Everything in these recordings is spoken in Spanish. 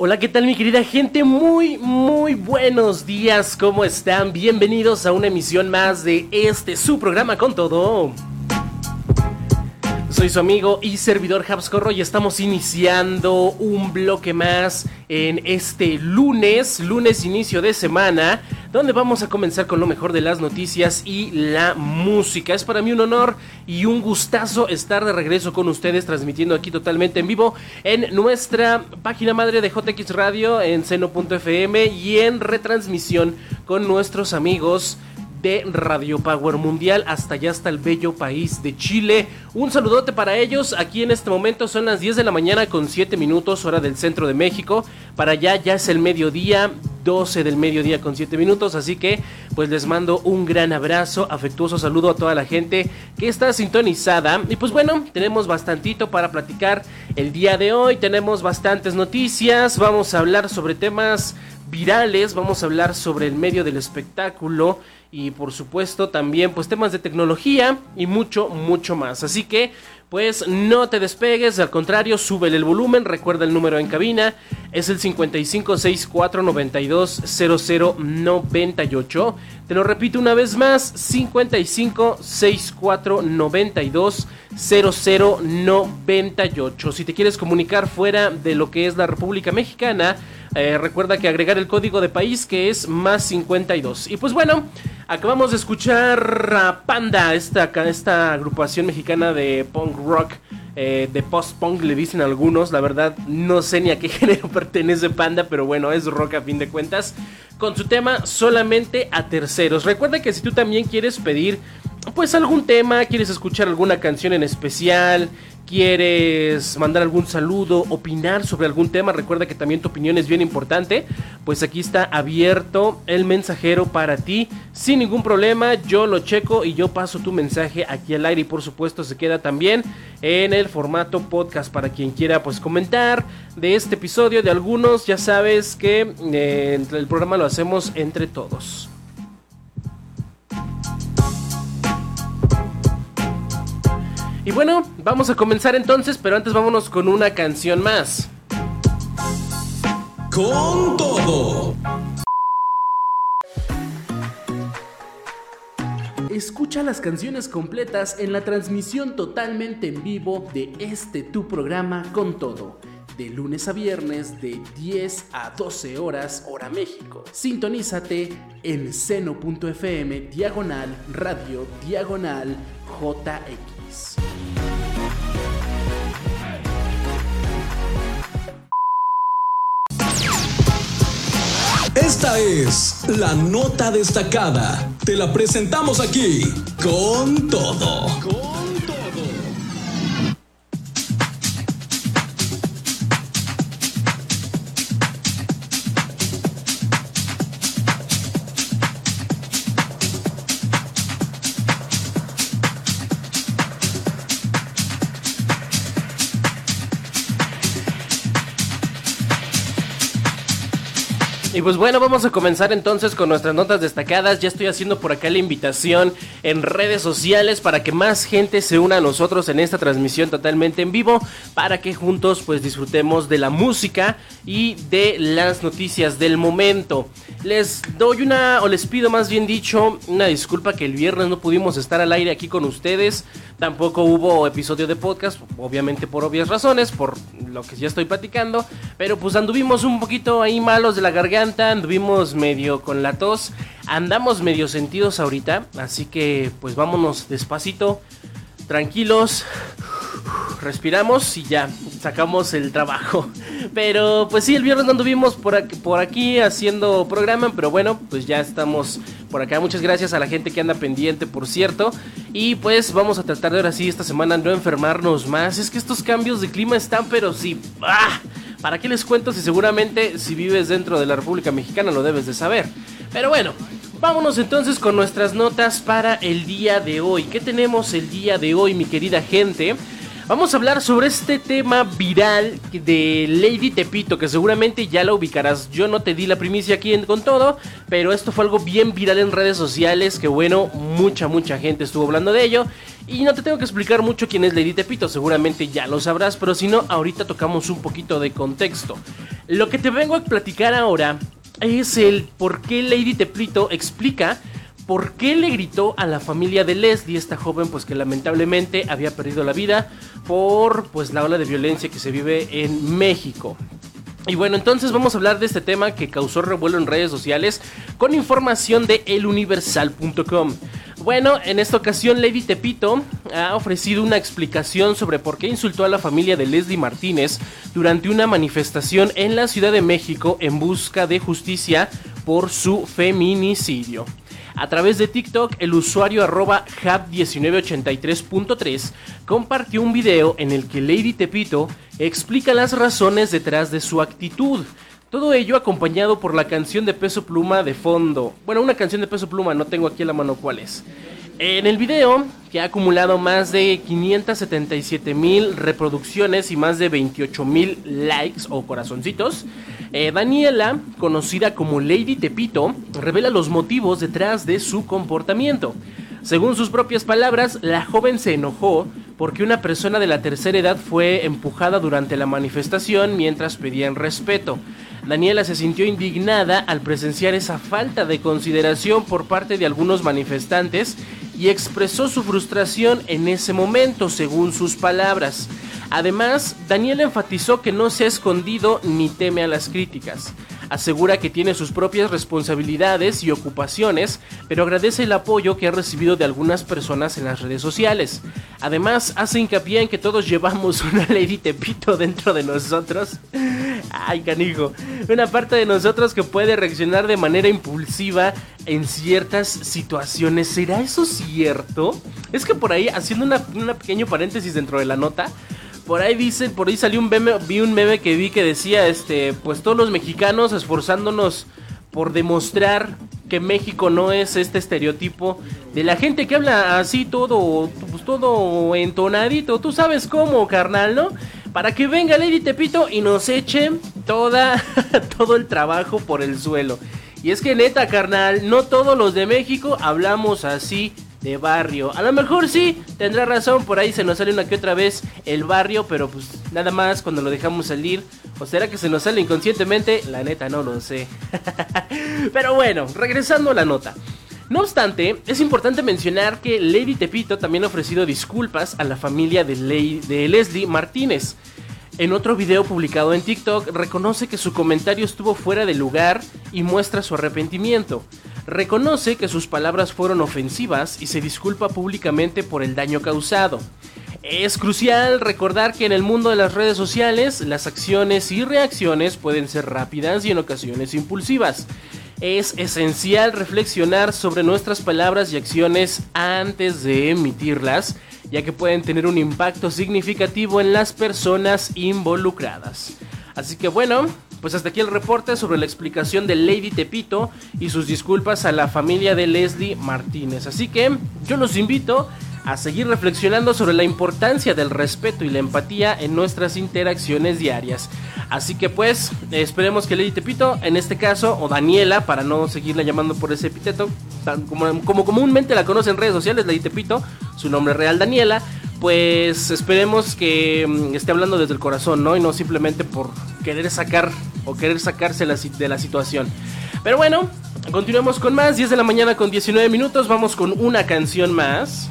Hola, ¿qué tal mi querida gente? Muy, muy buenos días, ¿cómo están? Bienvenidos a una emisión más de este, su programa con todo. Soy su amigo y servidor Habscorro y estamos iniciando un bloque más en este lunes, lunes inicio de semana, donde vamos a comenzar con lo mejor de las noticias y la música. Es para mí un honor y un gustazo estar de regreso con ustedes transmitiendo aquí totalmente en vivo en nuestra página madre de JX Radio en seno.fm y en retransmisión con nuestros amigos de Radio Power Mundial hasta allá hasta el bello país de Chile. Un saludote para ellos. Aquí en este momento son las 10 de la mañana con 7 minutos hora del centro de México. Para allá ya es el mediodía, 12 del mediodía con 7 minutos. Así que pues les mando un gran abrazo, afectuoso saludo a toda la gente que está sintonizada. Y pues bueno, tenemos bastantito para platicar el día de hoy. Tenemos bastantes noticias. Vamos a hablar sobre temas virales. Vamos a hablar sobre el medio del espectáculo y por supuesto también pues temas de tecnología y mucho mucho más. Así que pues no te despegues, al contrario, súbele el volumen, recuerda el número en cabina, es el 5564920098. Te lo repito una vez más, 5564920098. Si te quieres comunicar fuera de lo que es la República Mexicana, eh, recuerda que agregar el código de país que es más 52. Y pues bueno, acabamos de escuchar a Panda, esta, esta agrupación mexicana de punk rock. Eh, de post-punk le dicen algunos, la verdad no sé ni a qué género pertenece Panda, pero bueno, es rock a fin de cuentas, con su tema solamente a terceros. Recuerda que si tú también quieres pedir pues algún tema, quieres escuchar alguna canción en especial, quieres mandar algún saludo, opinar sobre algún tema, recuerda que también tu opinión es bien importante, pues aquí está abierto el mensajero para ti sin ningún problema, yo lo checo y yo paso tu mensaje aquí al aire y por supuesto se queda también en el formato podcast para quien quiera pues comentar de este episodio, de algunos, ya sabes que eh, el programa lo hacemos entre todos. Y bueno, vamos a comenzar entonces, pero antes vámonos con una canción más. Con todo. Escucha las canciones completas en la transmisión totalmente en vivo de este tu programa con todo. De lunes a viernes de 10 a 12 horas hora México. Sintonízate en seno.fm diagonal radio diagonal JX. Esta es la nota destacada. Te la presentamos aquí con todo. Pues bueno, vamos a comenzar entonces con nuestras notas destacadas. Ya estoy haciendo por acá la invitación en redes sociales para que más gente se una a nosotros en esta transmisión totalmente en vivo, para que juntos pues disfrutemos de la música y de las noticias del momento. Les doy una, o les pido más bien dicho, una disculpa que el viernes no pudimos estar al aire aquí con ustedes. Tampoco hubo episodio de podcast, obviamente por obvias razones, por lo que ya estoy platicando. Pero pues anduvimos un poquito ahí malos de la garganta, anduvimos medio con la tos, andamos medio sentidos ahorita. Así que pues vámonos despacito, tranquilos. respiramos y ya, sacamos el trabajo. Pero pues sí, el viernes no anduvimos por aquí, haciendo programa, pero bueno, pues ya estamos por acá. Muchas gracias a la gente que anda pendiente, por cierto. Y pues vamos a tratar de ahora sí esta semana no enfermarnos más. Es que estos cambios de clima están, pero sí... ¡ah! ¿Para qué les cuento si seguramente si vives dentro de la República Mexicana lo debes de saber? Pero bueno, vámonos entonces con nuestras notas para el día de hoy. ¿Qué tenemos el día de hoy, mi querida gente? Vamos a hablar sobre este tema viral de Lady Tepito, que seguramente ya la ubicarás. Yo no te di la primicia aquí con todo, pero esto fue algo bien viral en redes sociales, que bueno, mucha, mucha gente estuvo hablando de ello. Y no te tengo que explicar mucho quién es Lady Tepito, seguramente ya lo sabrás, pero si no, ahorita tocamos un poquito de contexto. Lo que te vengo a platicar ahora es el por qué Lady Tepito explica por qué le gritó a la familia de Leslie, esta joven pues que lamentablemente había perdido la vida por pues la ola de violencia que se vive en México. Y bueno, entonces vamos a hablar de este tema que causó revuelo en redes sociales con información de eluniversal.com. Bueno, en esta ocasión Lady Tepito ha ofrecido una explicación sobre por qué insultó a la familia de Leslie Martínez durante una manifestación en la Ciudad de México en busca de justicia por su feminicidio. A través de TikTok, el usuario arroba hub1983.3 compartió un video en el que Lady Tepito explica las razones detrás de su actitud. Todo ello acompañado por la canción de Peso Pluma de fondo. Bueno, una canción de Peso Pluma, no tengo aquí a la mano cuál es. En el video, que ha acumulado más de 577 mil reproducciones y más de 28 mil likes o corazoncitos, eh, Daniela, conocida como Lady Tepito, revela los motivos detrás de su comportamiento. Según sus propias palabras, la joven se enojó porque una persona de la tercera edad fue empujada durante la manifestación mientras pedían respeto. Daniela se sintió indignada al presenciar esa falta de consideración por parte de algunos manifestantes y expresó su frustración en ese momento, según sus palabras. Además, Daniel enfatizó que no se ha escondido ni teme a las críticas. Asegura que tiene sus propias responsabilidades y ocupaciones, pero agradece el apoyo que ha recibido de algunas personas en las redes sociales. Además, hace hincapié en que todos llevamos una Lady Tepito dentro de nosotros. Ay, canijo. Una parte de nosotros que puede reaccionar de manera impulsiva en ciertas situaciones. ¿Será eso cierto? Es que por ahí, haciendo una, pequeño paréntesis dentro de la nota, por ahí dicen, por ahí salió un meme, vi un meme que vi que decía, este, pues todos los mexicanos esforzándonos por demostrar que México no es este estereotipo de la gente que habla así todo, pues todo entonadito, tú sabes cómo, carnal, ¿no? Para que venga Lady Tepito y nos eche toda, todo el trabajo por el suelo. Y es que neta, carnal, no todos los de México hablamos así de barrio. A lo mejor sí, tendrá razón, por ahí se nos sale una que otra vez el barrio, pero pues nada más cuando lo dejamos salir. ¿O será que se nos sale inconscientemente? La neta no lo sé. pero bueno, regresando a la nota. No obstante, es importante mencionar que Lady Tepito también ha ofrecido disculpas a la familia de, de Leslie Martínez. En otro video publicado en TikTok, reconoce que su comentario estuvo fuera de lugar y muestra su arrepentimiento. Reconoce que sus palabras fueron ofensivas y se disculpa públicamente por el daño causado. Es crucial recordar que en el mundo de las redes sociales las acciones y reacciones pueden ser rápidas y en ocasiones impulsivas. Es esencial reflexionar sobre nuestras palabras y acciones antes de emitirlas, ya que pueden tener un impacto significativo en las personas involucradas. Así que bueno, pues hasta aquí el reporte sobre la explicación de Lady Tepito y sus disculpas a la familia de Leslie Martínez. Así que yo los invito seguir reflexionando sobre la importancia del respeto y la empatía en nuestras interacciones diarias. Así que pues esperemos que Lady Tepito, en este caso, o Daniela, para no seguirla llamando por ese epíteto, como, como comúnmente la conocen en redes sociales, Lady Tepito, su nombre real Daniela, pues esperemos que mm, esté hablando desde el corazón, ¿no? Y no simplemente por querer sacar o querer sacarse de la situación. Pero bueno, continuemos con más. 10 de la mañana con 19 minutos. Vamos con una canción más.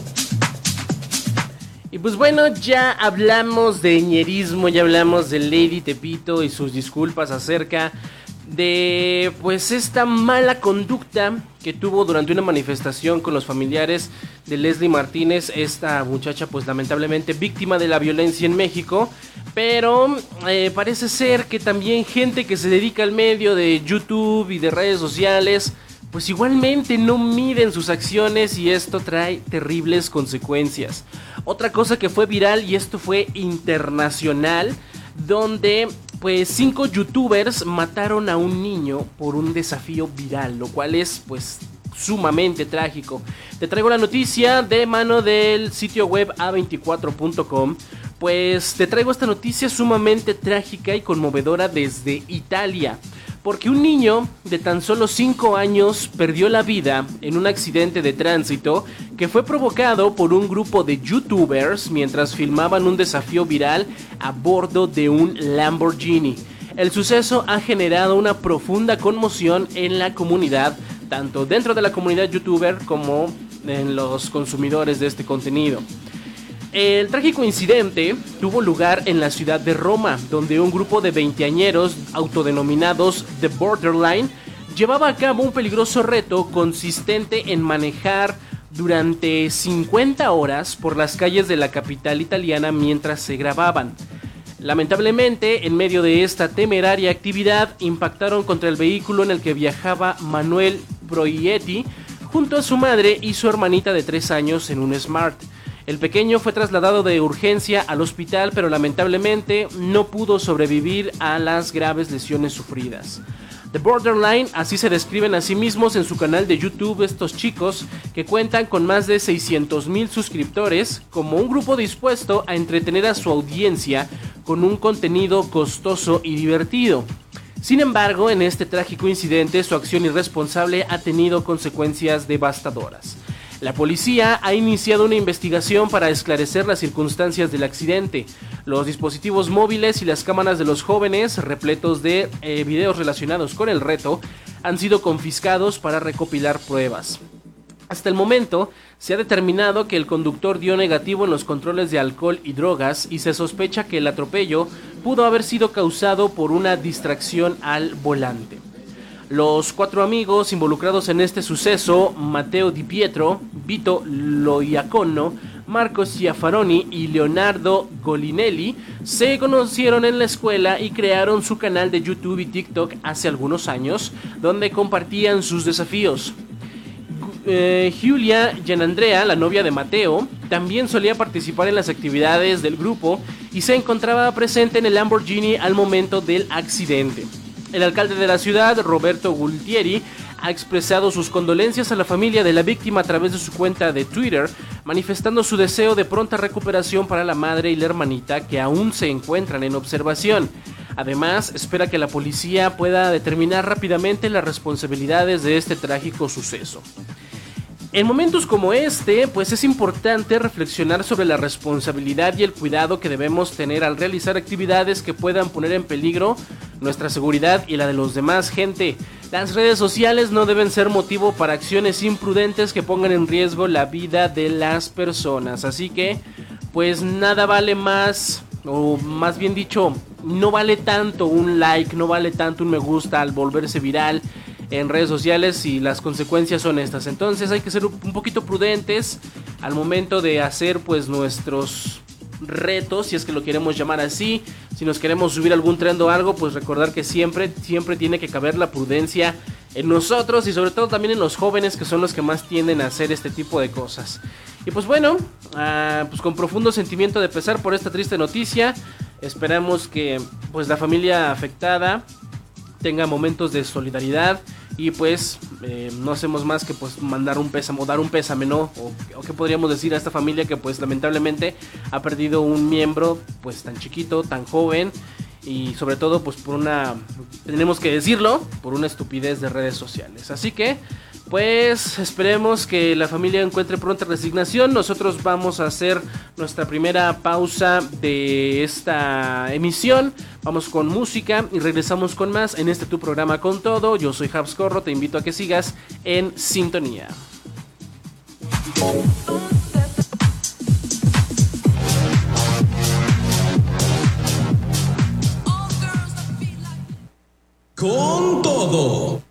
Y pues bueno, ya hablamos de ñerismo, ya hablamos de Lady Tepito y sus disculpas acerca de pues esta mala conducta que tuvo durante una manifestación con los familiares de Leslie Martínez, esta muchacha pues lamentablemente víctima de la violencia en México, pero eh, parece ser que también gente que se dedica al medio de YouTube y de redes sociales pues igualmente no miden sus acciones y esto trae terribles consecuencias. Otra cosa que fue viral y esto fue internacional, donde pues cinco youtubers mataron a un niño por un desafío viral, lo cual es pues sumamente trágico. Te traigo la noticia de mano del sitio web a24.com. Pues te traigo esta noticia sumamente trágica y conmovedora desde Italia porque un niño de tan solo 5 años perdió la vida en un accidente de tránsito que fue provocado por un grupo de youtubers mientras filmaban un desafío viral a bordo de un Lamborghini. El suceso ha generado una profunda conmoción en la comunidad, tanto dentro de la comunidad youtuber como en los consumidores de este contenido. El trágico incidente tuvo lugar en la ciudad de Roma, donde un grupo de veinteañeros autodenominados The Borderline llevaba a cabo un peligroso reto consistente en manejar durante 50 horas por las calles de la capital italiana mientras se grababan. Lamentablemente, en medio de esta temeraria actividad, impactaron contra el vehículo en el que viajaba Manuel Proietti junto a su madre y su hermanita de 3 años en un Smart. El pequeño fue trasladado de urgencia al hospital, pero lamentablemente no pudo sobrevivir a las graves lesiones sufridas. The Borderline, así se describen a sí mismos en su canal de YouTube estos chicos que cuentan con más de 600 mil suscriptores como un grupo dispuesto a entretener a su audiencia con un contenido costoso y divertido. Sin embargo, en este trágico incidente su acción irresponsable ha tenido consecuencias devastadoras. La policía ha iniciado una investigación para esclarecer las circunstancias del accidente. Los dispositivos móviles y las cámaras de los jóvenes, repletos de eh, videos relacionados con el reto, han sido confiscados para recopilar pruebas. Hasta el momento, se ha determinado que el conductor dio negativo en los controles de alcohol y drogas y se sospecha que el atropello pudo haber sido causado por una distracción al volante. Los cuatro amigos involucrados en este suceso, Matteo Di Pietro, Vito Loiacono, Marco Ciafaroni y Leonardo Golinelli, se conocieron en la escuela y crearon su canal de YouTube y TikTok hace algunos años, donde compartían sus desafíos. Eh, Julia Gianandrea, la novia de Mateo, también solía participar en las actividades del grupo y se encontraba presente en el Lamborghini al momento del accidente. El alcalde de la ciudad, Roberto Gultieri, ha expresado sus condolencias a la familia de la víctima a través de su cuenta de Twitter, manifestando su deseo de pronta recuperación para la madre y la hermanita que aún se encuentran en observación. Además, espera que la policía pueda determinar rápidamente las responsabilidades de este trágico suceso. En momentos como este, pues es importante reflexionar sobre la responsabilidad y el cuidado que debemos tener al realizar actividades que puedan poner en peligro nuestra seguridad y la de los demás, gente. Las redes sociales no deben ser motivo para acciones imprudentes que pongan en riesgo la vida de las personas. Así que, pues nada vale más, o más bien dicho, no vale tanto un like, no vale tanto un me gusta al volverse viral en redes sociales y las consecuencias son estas. Entonces hay que ser un poquito prudentes al momento de hacer pues nuestros retos, si es que lo queremos llamar así. Si nos queremos subir algún tren o algo, pues recordar que siempre, siempre tiene que caber la prudencia en nosotros y sobre todo también en los jóvenes que son los que más tienden a hacer este tipo de cosas. Y pues bueno, ah, pues con profundo sentimiento de pesar por esta triste noticia, esperamos que pues la familia afectada tenga momentos de solidaridad y pues eh, no hacemos más que pues mandar un pésame o dar un pésame, ¿no? O, o qué podríamos decir a esta familia que pues lamentablemente ha perdido un miembro pues tan chiquito, tan joven y sobre todo pues por una, tenemos que decirlo, por una estupidez de redes sociales. Así que pues esperemos que la familia encuentre pronta resignación. Nosotros vamos a hacer nuestra primera pausa de esta emisión. Vamos con música y regresamos con más en este tu programa con todo. Yo soy Habs Corro, te invito a que sigas en sintonía. Con todo.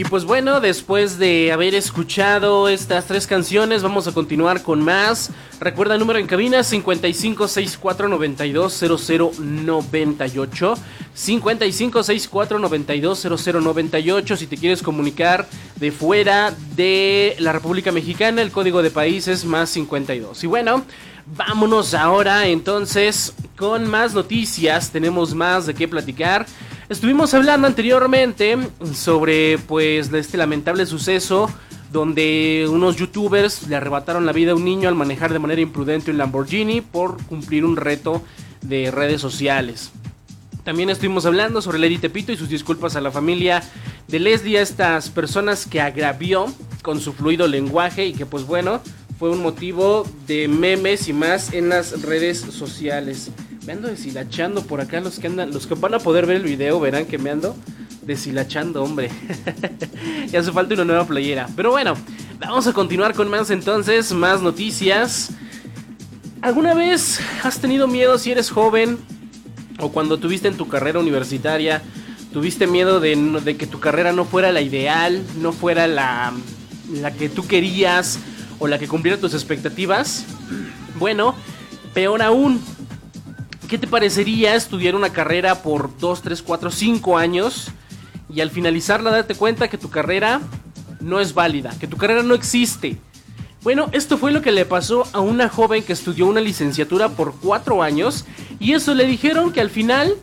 Y pues bueno, después de haber escuchado estas tres canciones, vamos a continuar con más. Recuerda el número en cabina 5564920098. 5564920098. Si te quieres comunicar de fuera de la República Mexicana, el código de país es más 52. Y bueno, vámonos ahora entonces con más noticias. Tenemos más de qué platicar. Estuvimos hablando anteriormente sobre pues este lamentable suceso donde unos youtubers le arrebataron la vida a un niño al manejar de manera imprudente un Lamborghini por cumplir un reto de redes sociales. También estuvimos hablando sobre Lady Tepito y sus disculpas a la familia de Leslie, a estas personas que agravió con su fluido lenguaje y que pues bueno, fue un motivo de memes y más en las redes sociales. Me ando deshilachando por acá. Los que andan, los que van a poder ver el video verán que me ando deshilachando, hombre. ya hace falta una nueva playera. Pero bueno, vamos a continuar con más entonces, más noticias. ¿Alguna vez has tenido miedo si eres joven o cuando tuviste en tu carrera universitaria? ¿Tuviste miedo de, que tu carrera no fuera la ideal, no fuera la, la que tú querías o la que cumpliera tus expectativas? Bueno, peor aún, ¿qué te parecería estudiar una carrera por 2, 3, 4, 5 años y al finalizarla darte cuenta que tu carrera no es válida, que tu carrera no existe? Bueno, esto fue lo que le pasó a una joven que estudió una licenciatura por 4 años y eso le dijeron que al final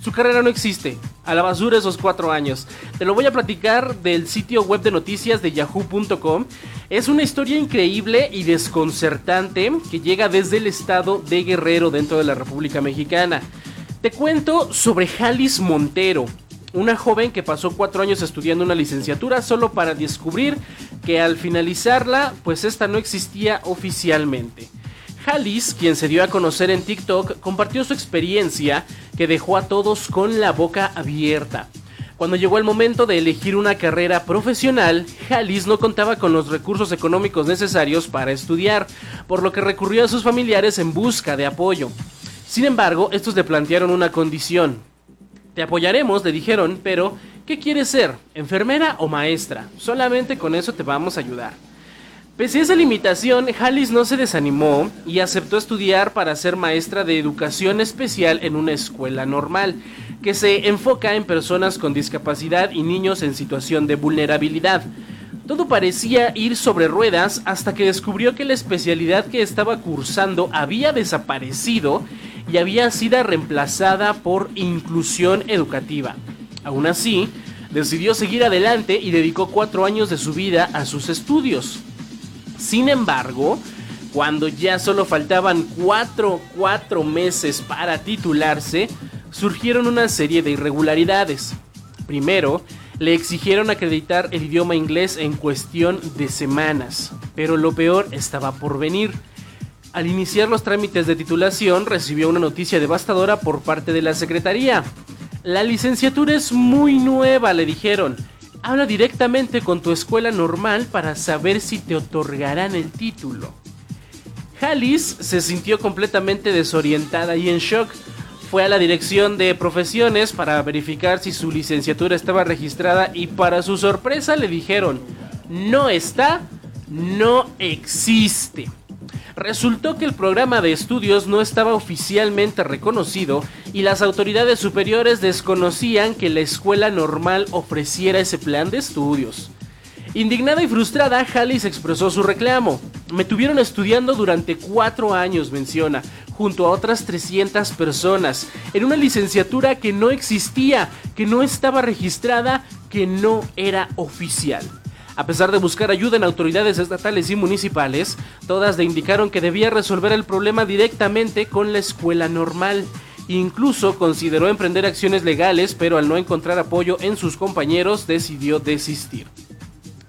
su carrera no existe. A la basura esos cuatro años. Te lo voy a platicar del sitio web de noticias de yahoo.com. Es una historia increíble y desconcertante que llega desde el estado de Guerrero dentro de la República Mexicana. Te cuento sobre Jalis Montero, una joven que pasó cuatro años estudiando una licenciatura solo para descubrir que al finalizarla, pues esta no existía oficialmente. Jalis, quien se dio a conocer en TikTok, compartió su experiencia que dejó a todos con la boca abierta. Cuando llegó el momento de elegir una carrera profesional, Jalis no contaba con los recursos económicos necesarios para estudiar, por lo que recurrió a sus familiares en busca de apoyo. Sin embargo, estos le plantearon una condición. Te apoyaremos, le dijeron, pero ¿qué quieres ser? ¿Enfermera o maestra? Solamente con eso te vamos a ayudar. Pese a esa limitación, Halis no se desanimó y aceptó estudiar para ser maestra de educación especial en una escuela normal, que se enfoca en personas con discapacidad y niños en situación de vulnerabilidad. Todo parecía ir sobre ruedas hasta que descubrió que la especialidad que estaba cursando había desaparecido y había sido reemplazada por inclusión educativa. Aún así, decidió seguir adelante y dedicó cuatro años de su vida a sus estudios. Sin embargo, cuando ya solo faltaban 4, meses para titularse, surgieron una serie de irregularidades. Primero, le exigieron acreditar el idioma inglés en cuestión de semanas, pero lo peor estaba por venir. Al iniciar los trámites de titulación recibió una noticia devastadora por parte de la Secretaría. La licenciatura es muy nueva, le dijeron, Habla directamente con tu escuela normal para saber si te otorgarán el título. Halis se sintió completamente desorientada y en shock. fue a la dirección de profesiones para verificar si su licenciatura estaba registrada y para su sorpresa le dijeron, no está, no existe. Resultó que el programa de estudios no estaba oficialmente reconocido y las autoridades superiores desconocían que la escuela normal ofreciera ese plan de estudios. Indignada y frustrada, Hallis expresó su reclamo. Me tuvieron estudiando durante cuatro años, menciona, junto a otras 300 personas, en una licenciatura que no existía, que no estaba registrada, que no era oficial. A pesar de buscar ayuda en autoridades estatales y municipales, todas le indicaron que debía resolver el problema directamente con la escuela normal. Incluso consideró emprender acciones legales, pero al no encontrar apoyo en sus compañeros decidió desistir.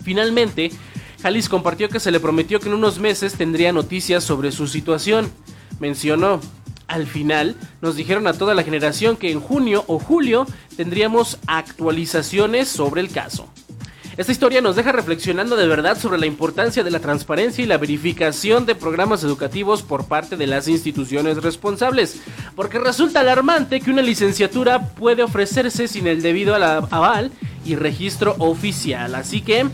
Finalmente, Jalis compartió que se le prometió que en unos meses tendría noticias sobre su situación. Mencionó, al final nos dijeron a toda la generación que en junio o julio tendríamos actualizaciones sobre el caso. Esta historia nos deja reflexionando de verdad sobre la importancia de la transparencia y la verificación de programas educativos por parte de las instituciones responsables, porque resulta alarmante que una licenciatura puede ofrecerse sin el debido aval y registro oficial. Así que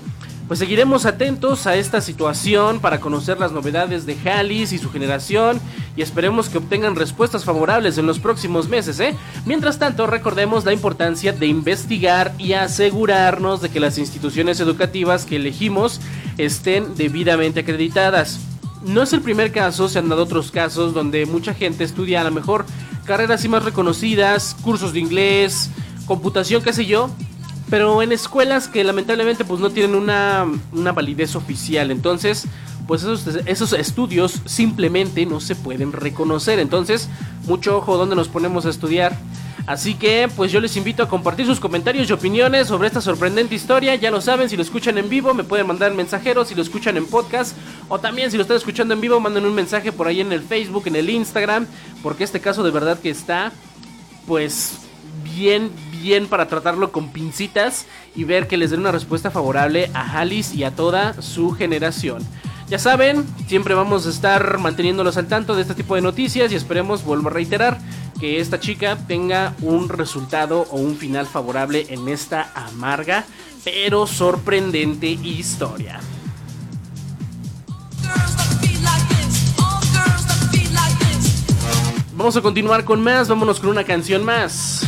pues seguiremos atentos a esta situación para conocer las novedades de Halis y su generación y esperemos que obtengan respuestas favorables en los próximos meses. ¿eh? Mientras tanto, recordemos la importancia de investigar y asegurarnos de que las instituciones educativas que elegimos estén debidamente acreditadas. No es el primer caso, se han dado otros casos donde mucha gente estudia a lo mejor carreras y más reconocidas, cursos de inglés, computación, qué sé yo, pero en escuelas que lamentablemente pues no tienen una, validez oficial. Entonces, pues esos, esos, estudios simplemente no se pueden reconocer. Entonces, mucho ojo donde nos ponemos a estudiar. Así que, pues yo les invito a compartir sus comentarios y opiniones sobre esta sorprendente historia. Ya lo saben, si lo escuchan en vivo, me pueden mandar mensajeros. Si lo escuchan en podcast, o también si lo están escuchando en vivo, manden un mensaje por ahí en el Facebook, en el Instagram. Porque este caso de verdad que está, pues, bien, bien para tratarlo con pincitas y ver que les den una respuesta favorable a Halis y a toda su generación. Ya saben, siempre vamos a estar manteniéndolos al tanto de este tipo de noticias y esperemos, vuelvo a reiterar, que esta chica tenga un resultado o un final favorable en esta amarga pero sorprendente historia. Vamos a continuar con más, vámonos con una canción más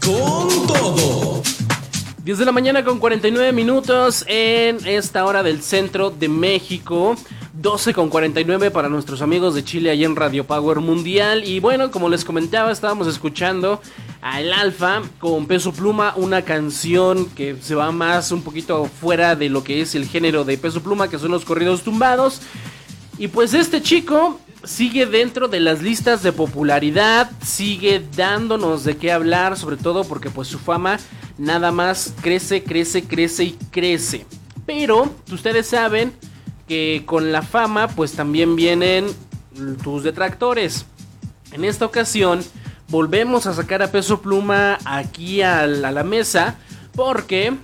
Con todo. 10 de la mañana con 49 minutos en esta hora del centro de México. 12 con 49 para nuestros amigos de Chile allá en Radio Power Mundial. Y bueno, como les comentaba, estábamos escuchando a El Alfa con Peso Pluma, una canción que se va más un poquito fuera de lo que es el género de Peso Pluma, que son los corridos tumbados. Y pues este chico sigue dentro de las listas de popularidad, sigue dándonos de qué hablar, sobre todo porque pues su fama nada más crece, crece, crece y crece. Pero ustedes saben que con la fama pues también vienen tus detractores. En esta ocasión volvemos a sacar a peso pluma aquí a la, mesa porque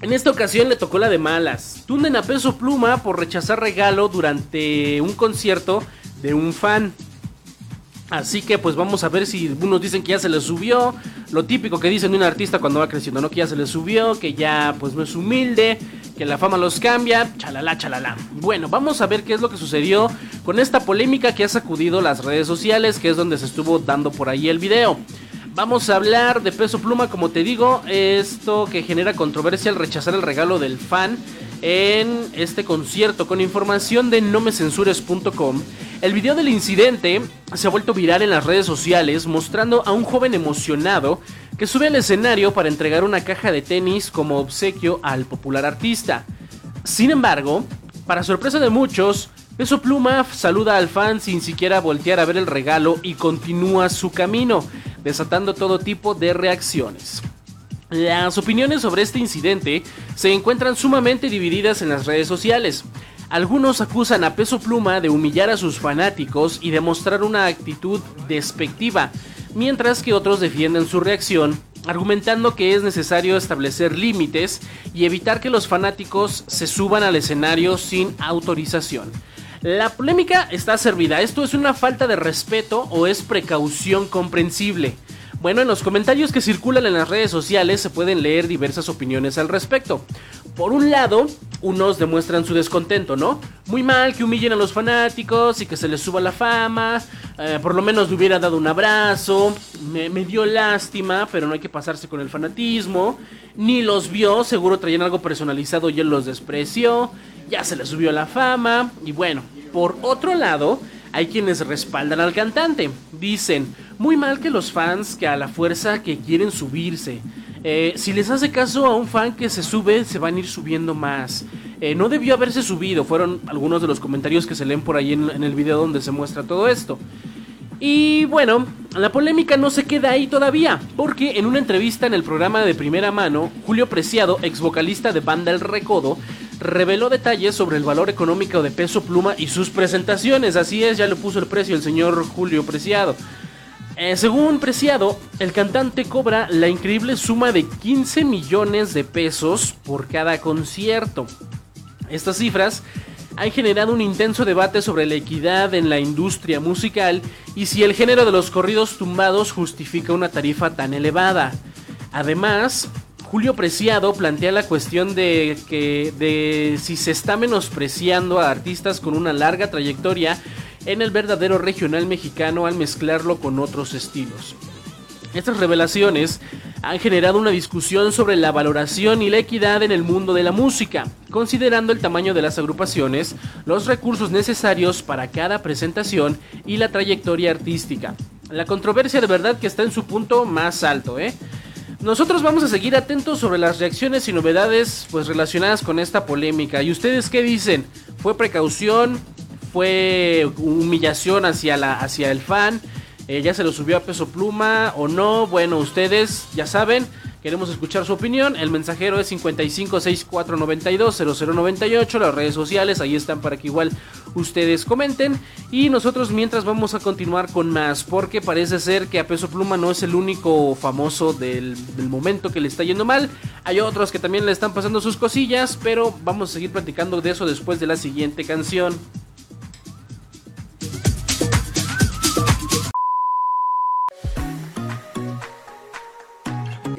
en esta ocasión le tocó la de malas. Tunden a peso pluma por rechazar regalo durante un concierto de un fan. Así que pues vamos a ver si unos dicen que ya se le subió, lo típico que dicen de un artista cuando va creciendo, ¿no? Que ya se le subió, que ya pues no es humilde, que la fama los cambia, chalala, chalala. Bueno, vamos a ver qué es lo que sucedió con esta polémica que ha sacudido las redes sociales, que es donde se estuvo dando por ahí el video. Vamos a hablar de peso pluma, como te digo, esto que genera controversia al rechazar el regalo del fan en este concierto con información de nomecensures.com. El video del incidente se ha vuelto viral en las redes sociales mostrando a un joven emocionado que sube al escenario para entregar una caja de tenis como obsequio al popular artista. Sin embargo, para sorpresa de muchos, Peso Pluma saluda al fan sin siquiera voltear a ver el regalo y continúa su camino, desatando todo tipo de reacciones. Las opiniones sobre este incidente se encuentran sumamente divididas en las redes sociales. Algunos acusan a Peso Pluma de humillar a sus fanáticos y de mostrar una actitud despectiva, mientras que otros defienden su reacción, argumentando que es necesario establecer límites y evitar que los fanáticos se suban al escenario sin autorización. La polémica está servida. ¿Esto es una falta de respeto o es precaución comprensible? Bueno, en los comentarios que circulan en las redes sociales se pueden leer diversas opiniones al respecto. Por un lado, unos demuestran su descontento, ¿no? Muy mal que humillen a los fanáticos y que se les suba la fama. Eh, por lo menos le hubiera dado un abrazo. Me, me, dio lástima, pero no hay que pasarse con el fanatismo. Ni los vio, seguro traían algo personalizado y él los despreció ya se le subió la fama. Y bueno, por otro lado, hay quienes respaldan al cantante. Dicen, muy mal que los fans que a la fuerza que quieren subirse. Eh, si les hace caso a un fan que se sube, se van a ir subiendo más. Eh, no debió haberse subido, fueron algunos de los comentarios que se leen por ahí en, en el video donde se muestra todo esto. Y bueno, la polémica no se queda ahí todavía, porque en una entrevista en el programa de primera mano, Julio Preciado, ex vocalista de Banda El Recodo, reveló detalles sobre el valor económico de Peso Pluma y sus presentaciones. Así es, ya le puso el precio el señor Julio Preciado. Eh, según Preciado, el cantante cobra la increíble suma de 15 millones de pesos por cada concierto. Estas cifras han generado un intenso debate sobre la equidad en la industria musical y si el género de los corridos tumbados justifica una tarifa tan elevada. Además, Julio Preciado plantea la cuestión de que de si se está menospreciando a artistas con una larga trayectoria en el verdadero regional mexicano al mezclarlo con otros estilos. Estas revelaciones han generado una discusión sobre la valoración y la equidad en el mundo de la música, considerando el tamaño de las agrupaciones, los recursos necesarios para cada presentación y la trayectoria artística. La controversia de verdad que está en su punto más alto, ¿eh? Nosotros vamos a seguir atentos sobre las reacciones y novedades pues relacionadas con esta polémica. ¿Y ustedes qué dicen? ¿Fue precaución? ¿Fue humillación hacia, la, hacia el fan? Eh, ¿Ya se lo subió a peso pluma o no? Bueno, ustedes ya saben. Queremos escuchar su opinión. El mensajero es 5564920098. Las redes sociales ahí están para que igual ustedes comenten. Y nosotros mientras vamos a continuar con más. Porque parece ser que a Peso Pluma no es el único famoso del, del momento que le está yendo mal. Hay otros que también le están pasando sus cosillas. Pero vamos a seguir platicando de eso después de la siguiente canción.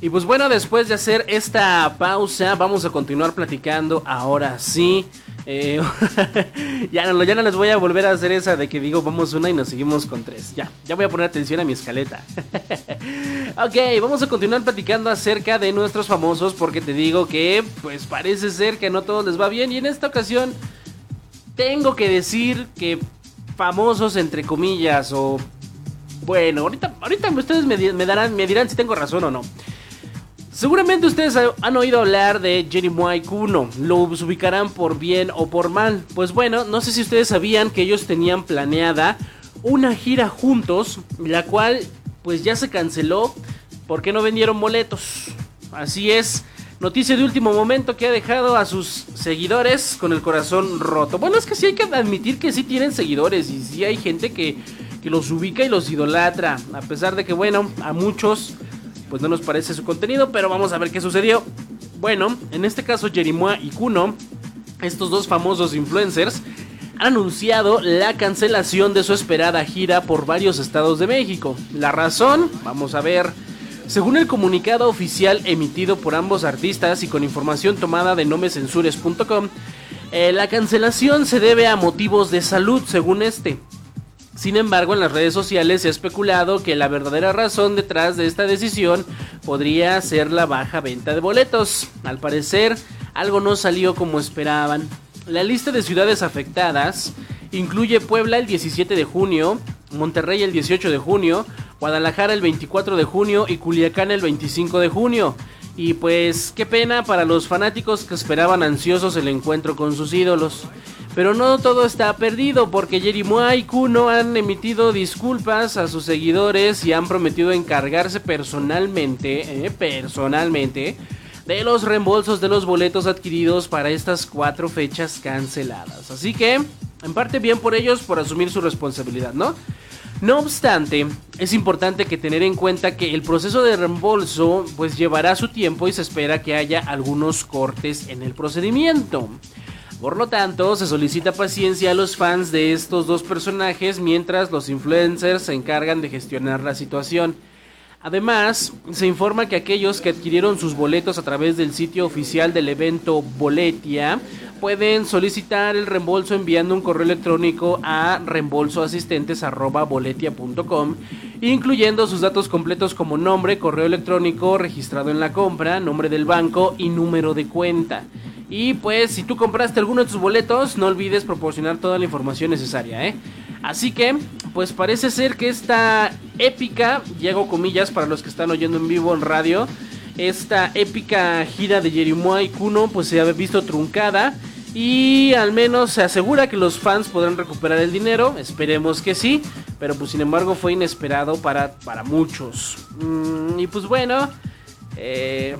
Y pues bueno, después de hacer esta pausa, vamos a continuar platicando ahora sí. Eh, ya, no, ya no les voy a volver a hacer esa de que digo vamos una y nos seguimos con tres. Ya, ya voy a poner atención a mi escaleta. ok, vamos a continuar platicando acerca de nuestros famosos porque te digo que pues parece ser que no todos les va bien y en esta ocasión tengo que decir que famosos entre comillas o bueno, ahorita, ahorita ustedes me, me, darán, me dirán si tengo razón o no. Seguramente ustedes han oído hablar de Jeremiah Kuno, lo ubicarán por bien o por mal. Pues bueno, no sé si ustedes sabían que ellos tenían planeada una gira juntos, la cual pues ya se canceló porque no vendieron boletos. Así es, noticia de último momento que ha dejado a sus seguidores con el corazón roto. Bueno, es que sí hay que admitir que sí tienen seguidores y sí hay gente que, que los ubica y los idolatra, a pesar de que bueno, a muchos pues no nos parece su contenido, pero vamos a ver qué sucedió. Bueno, en este caso Jerimoa y Kuno, estos dos famosos influencers, han anunciado la cancelación de su esperada gira por varios estados de México. La razón, vamos a ver. Según el comunicado oficial emitido por ambos artistas y con información tomada de nomescensures.com, Eh, la cancelación se debe a motivos de salud, según este. Sin embargo, en las redes sociales se ha especulado que la verdadera razón detrás de esta decisión podría ser la baja venta de boletos. Al parecer, algo no salió como esperaban. La lista de ciudades afectadas incluye Puebla el 17 de junio, Monterrey el 18 de junio, Guadalajara el 24 de junio y Culiacán el 25 de junio. Y pues qué pena para los fanáticos que esperaban ansiosos el encuentro con sus ídolos. Pero no todo está perdido porque Jerimoa y Kuno han emitido disculpas a sus seguidores y han prometido encargarse personalmente, eh, personalmente, de los reembolsos de los boletos adquiridos para estas cuatro fechas canceladas. Así que, en parte bien por ellos por asumir su responsabilidad, ¿no? No obstante, es importante que tener en cuenta que el proceso de reembolso pues llevará su tiempo y se espera que haya algunos cortes en el procedimiento. Por lo tanto, se solicita paciencia a los fans de estos dos personajes mientras los influencers se encargan de gestionar la situación. Además, se informa que aquellos que adquirieron sus boletos a través del sitio oficial del evento Boletia pueden solicitar el reembolso enviando un correo electrónico a reembolsoasistentes.boletia.com, incluyendo sus datos completos como nombre, correo electrónico registrado en la compra, nombre del banco y número de cuenta. Y pues si tú compraste alguno de tus boletos, no olvides proporcionar toda la información necesaria, ¿eh? Así que, pues parece ser que esta épica, y comillas para los que están oyendo en vivo en radio, esta épica gira de Jerimoa y Kuno pues se ha visto truncada y al menos se asegura que los fans podrán recuperar el dinero, esperemos que sí, pero pues sin embargo fue inesperado para, para muchos. Mm, y pues bueno, eh,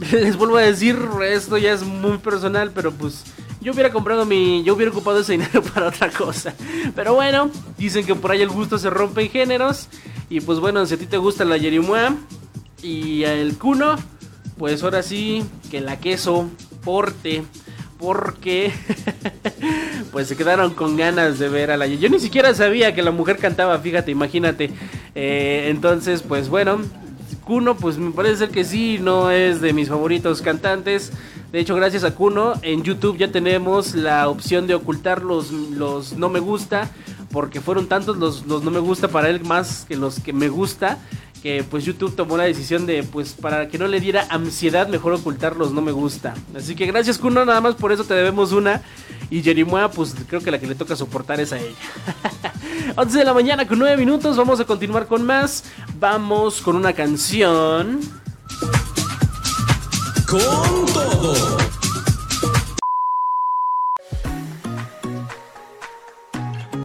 les vuelvo a decir, esto ya es muy personal, pero pues yo hubiera comprado mi. Yo hubiera ocupado ese dinero para otra cosa. Pero bueno, dicen que por ahí el gusto se rompe en géneros. Y pues bueno, si a ti te gusta la Yerimua y el Kuno, pues ahora sí, que la queso porte. Porque pues se quedaron con ganas de ver a la Yo ni siquiera sabía que la mujer cantaba, fíjate, imagínate. Eh, entonces, pues bueno, Kuno, pues me parece ser que sí, no es de mis favoritos cantantes. De hecho, gracias a Kuno, en YouTube ya tenemos la opción de ocultar los, los no me gusta, porque fueron tantos los, los no me gusta para él más que los que me gusta que pues YouTube tomó la decisión de pues para que no le diera ansiedad mejor ocultar los no me gusta. Así que gracias Kuno, nada más por eso te debemos una y Jerimoa pues creo que la que le toca soportar es a ella. 11 de la mañana con 9 minutos, vamos a continuar con más. Vamos con una canción. Con todo.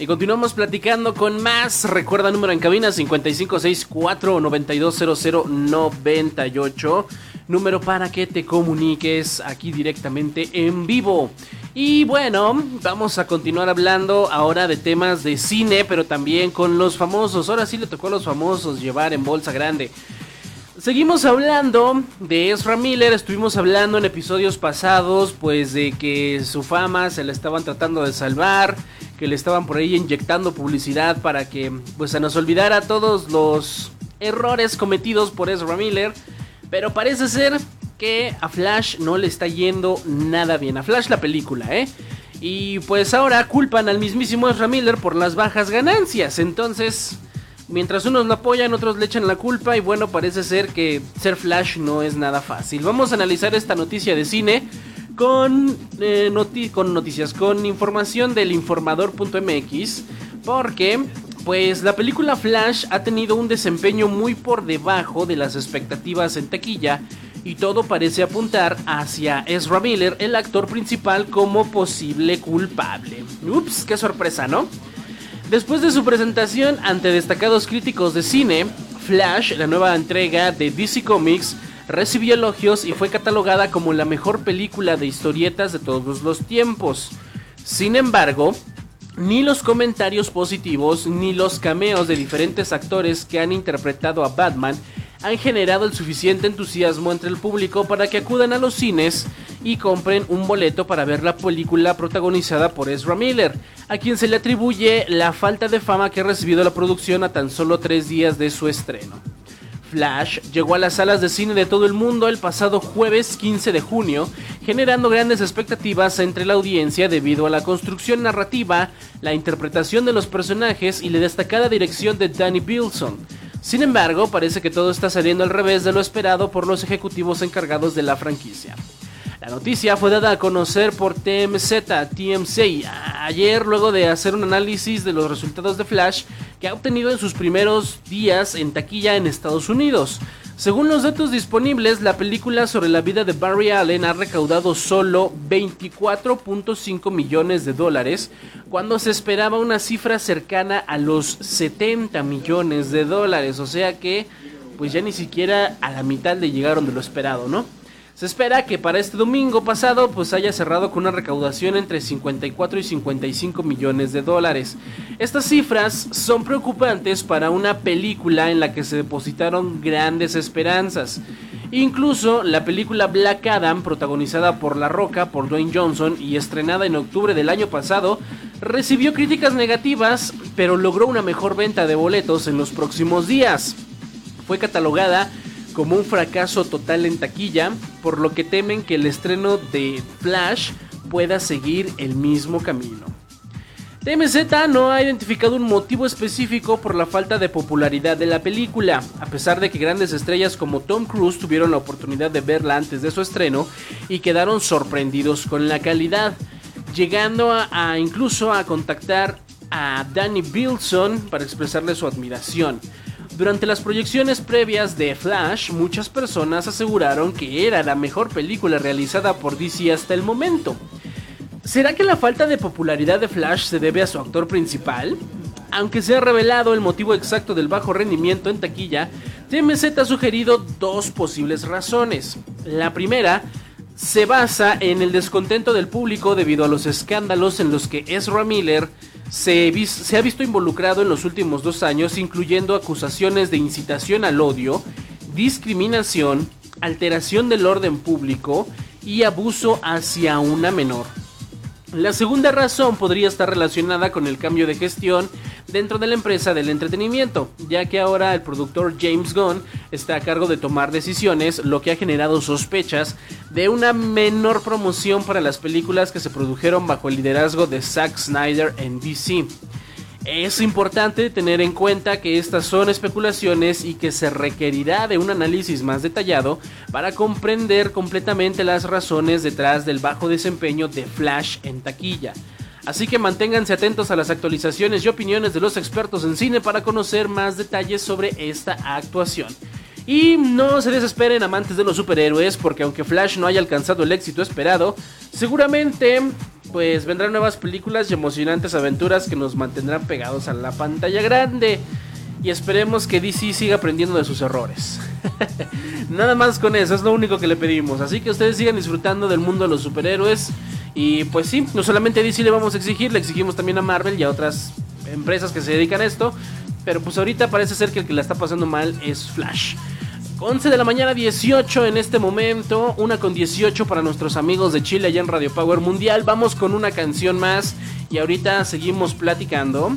Y continuamos platicando con más. Recuerda número en cabina 5564-920098. Número para que te comuniques aquí directamente en vivo. Y bueno, vamos a continuar hablando ahora de temas de cine, pero también con los famosos. Ahora sí le tocó a los famosos llevar en bolsa grande. Seguimos hablando de Ezra Miller, estuvimos hablando en episodios pasados pues de que su fama se la estaban tratando de salvar, que le estaban por ahí inyectando publicidad para que pues se nos olvidara todos los errores cometidos por Ezra Miller, pero parece ser que a Flash no le está yendo nada bien, a Flash la película, ¿eh? Y pues ahora culpan al mismísimo Ezra Miller por las bajas ganancias, entonces Mientras unos lo apoyan, otros le echan la culpa y bueno, parece ser que ser Flash no es nada fácil. Vamos a analizar esta noticia de cine con, eh, con noticias, con información del informador.mx, porque pues la película Flash ha tenido un desempeño muy por debajo de las expectativas en taquilla y todo parece apuntar hacia Ezra Miller, el actor principal, como posible culpable. Ups, qué sorpresa, ¿no? Después de su presentación ante destacados críticos de cine, Flash, la nueva entrega de DC Comics, recibió elogios y fue catalogada como la mejor película de historietas de todos los tiempos. Sin embargo, ni los comentarios positivos ni los cameos de diferentes actores que han interpretado a Batman han generado el suficiente entusiasmo entre el público para que acudan a los cines y compren un boleto para ver la película protagonizada por Ezra Miller, a quien se le atribuye la falta de fama que ha recibido la producción a tan solo tres días de su estreno. Flash llegó a las salas de cine de todo el mundo el pasado jueves 15 de junio, generando grandes expectativas entre la audiencia debido a la construcción narrativa, la interpretación de los personajes y la destacada dirección de Danny Bilson. Sin embargo, parece que todo está saliendo al revés de lo esperado por los ejecutivos encargados de la franquicia. La noticia fue dada a conocer por TMZ, ayer luego de hacer un análisis de los resultados de Flash que ha obtenido en sus primeros días en taquilla en Estados Unidos. Según los datos disponibles, la película sobre la vida de Barry Allen ha recaudado solo 24.5 millones de dólares, cuando se esperaba una cifra cercana a los 70 millones de dólares, o sea que pues ya ni siquiera a la mitad le llegaron de lo esperado, ¿no? Se espera que para este domingo pasado pues haya cerrado con una recaudación entre 54 y 55 millones de dólares. Estas cifras son preocupantes para una película en la que se depositaron grandes esperanzas. Incluso la película Black Adam, protagonizada por La Roca, por Dwayne Johnson y estrenada en octubre del año pasado, recibió críticas negativas, pero logró una mejor venta de boletos en los próximos días. Fue catalogada como un fracaso total en taquilla, por lo que temen que el estreno de Flash pueda seguir el mismo camino. TMZ no ha identificado un motivo específico por la falta de popularidad de la película, a pesar de que grandes estrellas como Tom Cruise tuvieron la oportunidad de verla antes de su estreno y quedaron sorprendidos con la calidad, llegando a, incluso a contactar a Danny Bilson para expresarle su admiración. Durante las proyecciones previas de Flash, muchas personas aseguraron que era la mejor película realizada por DC hasta el momento. ¿Será que la falta de popularidad de Flash se debe a su actor principal? Aunque se ha revelado el motivo exacto del bajo rendimiento en taquilla, TMZ ha sugerido dos posibles razones. La primera se basa en el descontento del público debido a los escándalos en los que Ezra Miller se, ha visto involucrado en los últimos dos años, incluyendo acusaciones de incitación al odio, discriminación, alteración del orden público y abuso hacia una menor. La segunda razón podría estar relacionada con el cambio de gestión dentro de la empresa del entretenimiento, ya que ahora el productor James Gunn está a cargo de tomar decisiones, lo que ha generado sospechas de una menor promoción para las películas que se produjeron bajo el liderazgo de Zack Snyder en DC. Es importante tener en cuenta que estas son especulaciones y que se requerirá de un análisis más detallado para comprender completamente las razones detrás del bajo desempeño de Flash en taquilla. Así que manténganse atentos a las actualizaciones y opiniones de los expertos en cine para conocer más detalles sobre esta actuación. Y no se desesperen amantes de los superhéroes porque aunque Flash no haya alcanzado el éxito esperado, seguramente pues vendrán nuevas películas y emocionantes aventuras que nos mantendrán pegados a la pantalla grande. Y esperemos que DC siga aprendiendo de sus errores. Nada más con eso, es lo único que le pedimos. Así que ustedes sigan disfrutando del mundo de los superhéroes. Y pues sí, no solamente a DC le vamos a exigir, le exigimos también a Marvel y a otras empresas que se dedican a esto. Pero pues ahorita parece ser que el que la está pasando mal es Flash. 11 de la mañana 18 en este momento, una con 18 para nuestros amigos de Chile allá en Radio Power Mundial. Vamos con una canción más y ahorita seguimos platicando.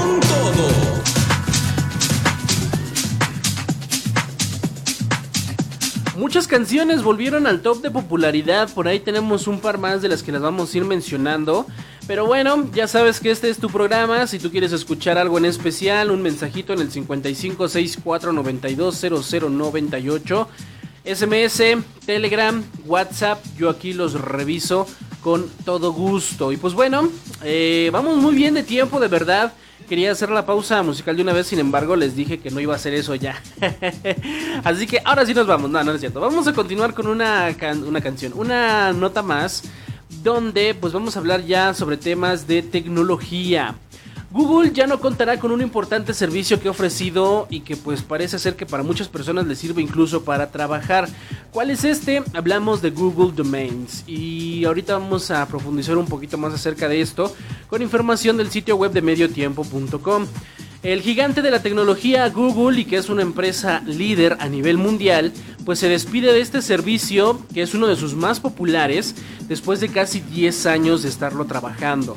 Muchas canciones volvieron al top de popularidad, por ahí tenemos un par más de las que las vamos a ir mencionando. Pero bueno, ya sabes que este es tu programa, si tú quieres escuchar algo en especial, un mensajito en el 5564920098, SMS, Telegram, WhatsApp, yo aquí los reviso con todo gusto. Y pues bueno, eh, vamos muy bien de tiempo, de verdad. Quería hacer la pausa musical de una vez, sin embargo les dije que no iba a hacer eso ya. Así que ahora sí nos vamos, no, no es cierto. Vamos a continuar con una, una canción, una nota más, donde pues vamos a hablar ya sobre temas de tecnología. Google ya no contará con un importante servicio que ha ofrecido y que pues parece ser que para muchas personas le sirve incluso para trabajar. ¿Cuál es este? Hablamos de Google Domains y ahorita vamos a profundizar un poquito más acerca de esto con información del sitio web de mediotiempo.com. El gigante de la tecnología Google y que es una empresa líder a nivel mundial, pues se despide de este servicio que es uno de sus más populares después de casi 10 años de estarlo trabajando.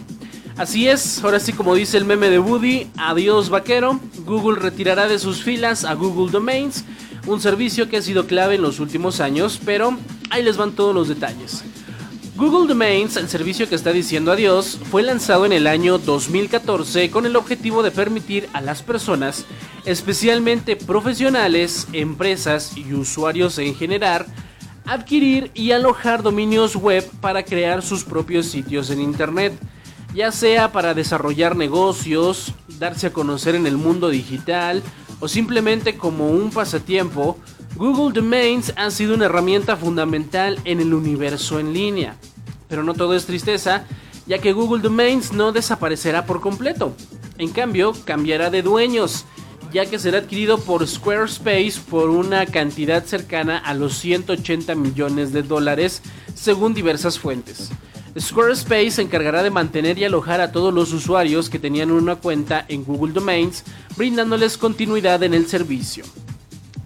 Así es, ahora sí como dice el meme de Woody, adiós vaquero, Google retirará de sus filas a Google Domains, un servicio que ha sido clave en los últimos años, pero ahí les van todos los detalles. Google Domains, el servicio que está diciendo adiós, fue lanzado en el año 2014 con el objetivo de permitir a las personas, especialmente profesionales, empresas y usuarios en general, adquirir y alojar dominios web para crear sus propios sitios en Internet ya sea para desarrollar negocios, darse a conocer en el mundo digital o simplemente como un pasatiempo, Google Domains ha sido una herramienta fundamental en el universo en línea. Pero no todo es tristeza, ya que Google Domains no desaparecerá por completo. En cambio, cambiará de dueños, ya que será adquirido por Squarespace por una cantidad cercana a los 180 millones de dólares, según diversas fuentes. Squarespace se encargará de mantener y alojar a todos los usuarios que tenían una cuenta en Google Domains, brindándoles continuidad en el servicio.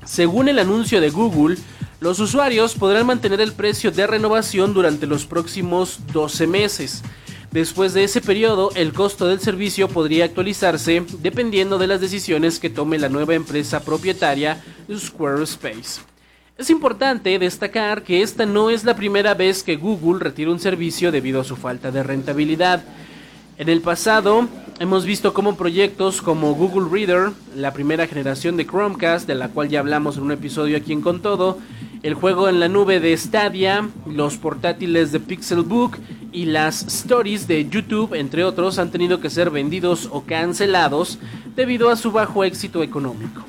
Según el anuncio de Google, los usuarios podrán mantener el precio de renovación durante los próximos 12 meses. Después de ese periodo, el costo del servicio podría actualizarse dependiendo de las decisiones que tome la nueva empresa propietaria Squarespace. Es importante destacar que esta no es la primera vez que Google retira un servicio debido a su falta de rentabilidad. En el pasado hemos visto cómo proyectos como Google Reader, la primera generación de Chromecast, de la cual ya hablamos en un episodio aquí en Con Todo, el juego en la nube de Stadia, los portátiles de Pixelbook y las stories de YouTube, entre otros, han tenido que ser vendidos o cancelados debido a su bajo éxito económico.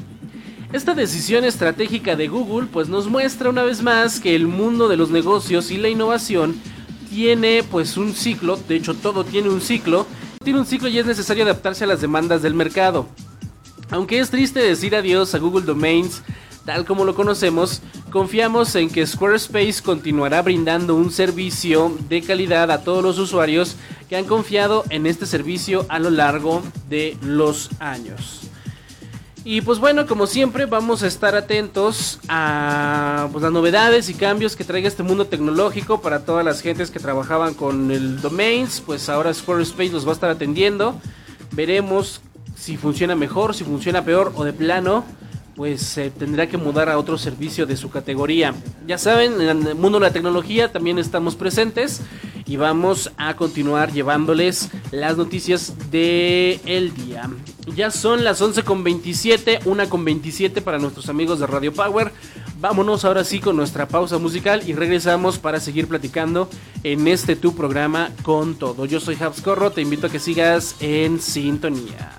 Esta decisión estratégica de Google pues nos muestra una vez más que el mundo de los negocios y la innovación tiene pues un ciclo, de hecho todo tiene un ciclo, tiene un ciclo y es necesario adaptarse a las demandas del mercado. Aunque es triste decir adiós a Google Domains, tal como lo conocemos, confiamos en que Squarespace continuará brindando un servicio de calidad a todos los usuarios que han confiado en este servicio a lo largo de los años. Y pues bueno, como siempre, vamos a estar atentos a pues, las novedades y cambios que traiga este mundo tecnológico para todas las gentes que trabajaban con el domains. Pues ahora Squarespace los va a estar atendiendo. Veremos si funciona mejor, si funciona peor o de plano pues se tendrá que mudar a otro servicio de su categoría. Ya saben, en el mundo de la tecnología también estamos presentes y vamos a continuar llevándoles las noticias del el día. Ya son las 11.27, una con 27 para nuestros amigos de Radio Power. Vámonos ahora sí con nuestra pausa musical y regresamos para seguir platicando en este tu programa con todo. Yo soy Habs Corro, te invito a que sigas en sintonía.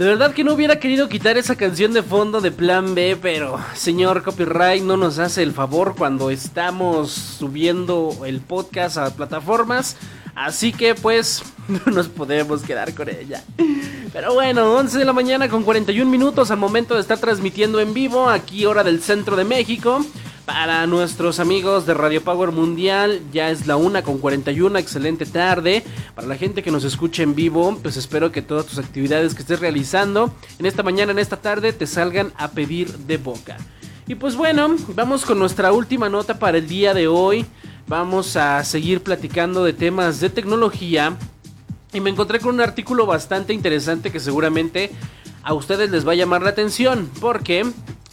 De verdad que no hubiera querido quitar esa canción de fondo de Plan B, pero señor copyright no nos hace el favor cuando estamos subiendo el podcast a plataformas. Así que pues no nos podemos quedar con ella. Pero bueno, 11 de la mañana con 41 minutos al momento de estar transmitiendo en vivo aquí hora del centro de México. Para nuestros amigos de Radio Power Mundial, ya es la una con 41, excelente tarde. Para la gente que nos escucha en vivo, pues espero que todas tus actividades que estés realizando en esta mañana, en esta tarde, te salgan a pedir de boca. Y pues bueno, vamos con nuestra última nota para el día de hoy. Vamos a seguir platicando de temas de tecnología. Y me encontré con un artículo bastante interesante que seguramente a ustedes les va a llamar la atención. Porque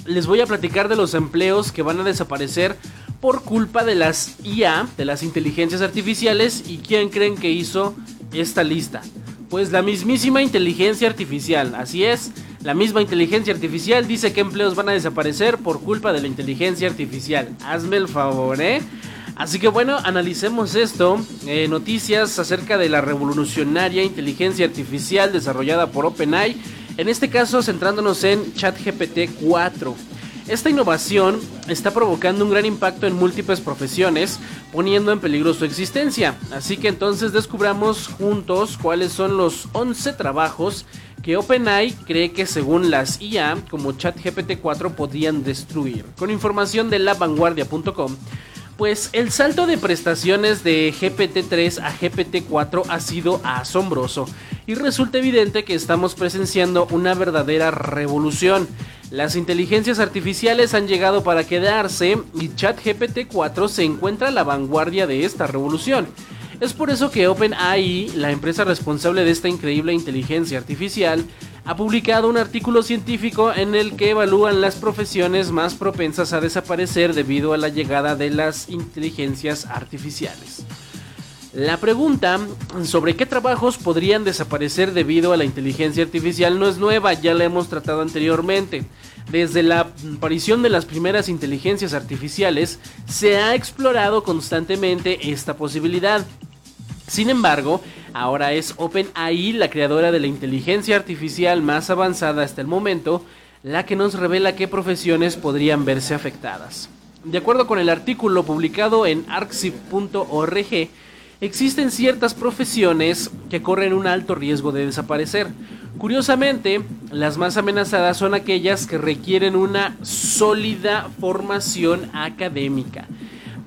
les voy a platicar de los empleos que van a desaparecer por culpa de las IA, de las inteligencias artificiales. ¿Y quién creen que hizo esta lista? Pues la mismísima inteligencia artificial, así es. La misma inteligencia artificial dice que empleos van a desaparecer por culpa de la inteligencia artificial. Hazme el favor, ¿eh? Así que bueno, analicemos esto. Eh, noticias acerca de la revolucionaria inteligencia artificial desarrollada por OpenAI en este caso, centrándonos en ChatGPT 4. Esta innovación está provocando un gran impacto en múltiples profesiones, poniendo en peligro su existencia. Así que entonces descubramos juntos cuáles son los 11 trabajos que OpenAI cree que según las IA como ChatGPT 4 podrían destruir. Con información de lavanguardia.com, pues el salto de prestaciones de GPT-3 a GPT-4 ha sido asombroso y resulta evidente que estamos presenciando una verdadera revolución. Las inteligencias artificiales han llegado para quedarse y ChatGPT 4 se encuentra a la vanguardia de esta revolución. Es por eso que OpenAI, la empresa responsable de esta increíble inteligencia artificial, ha publicado un artículo científico en el que evalúan las profesiones más propensas a desaparecer debido a la llegada de las inteligencias artificiales. La pregunta sobre qué trabajos podrían desaparecer debido a la inteligencia artificial no es nueva, ya la hemos tratado anteriormente. Desde la aparición de las primeras inteligencias artificiales se ha explorado constantemente esta posibilidad. Sin embargo, ahora es OpenAI, la creadora de la inteligencia artificial más avanzada hasta el momento, la que nos revela qué profesiones podrían verse afectadas. De acuerdo con el artículo publicado en arxiv.org, existen ciertas profesiones que corren un alto riesgo de desaparecer. Curiosamente, las más amenazadas son aquellas que requieren una sólida formación académica.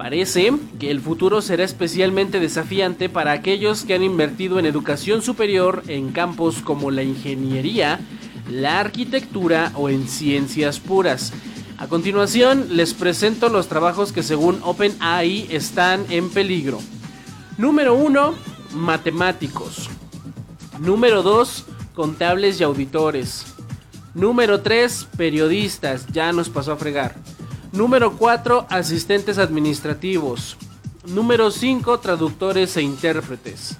Parece que el futuro será especialmente desafiante para aquellos que han invertido en educación superior en campos como la ingeniería, la arquitectura o en ciencias puras. A continuación les presento los trabajos que según OpenAI están en peligro. Número 1, matemáticos. Número 2, contables y auditores. Número 3, periodistas. Ya nos pasó a fregar. Número 4, asistentes administrativos. Número 5, traductores e intérpretes.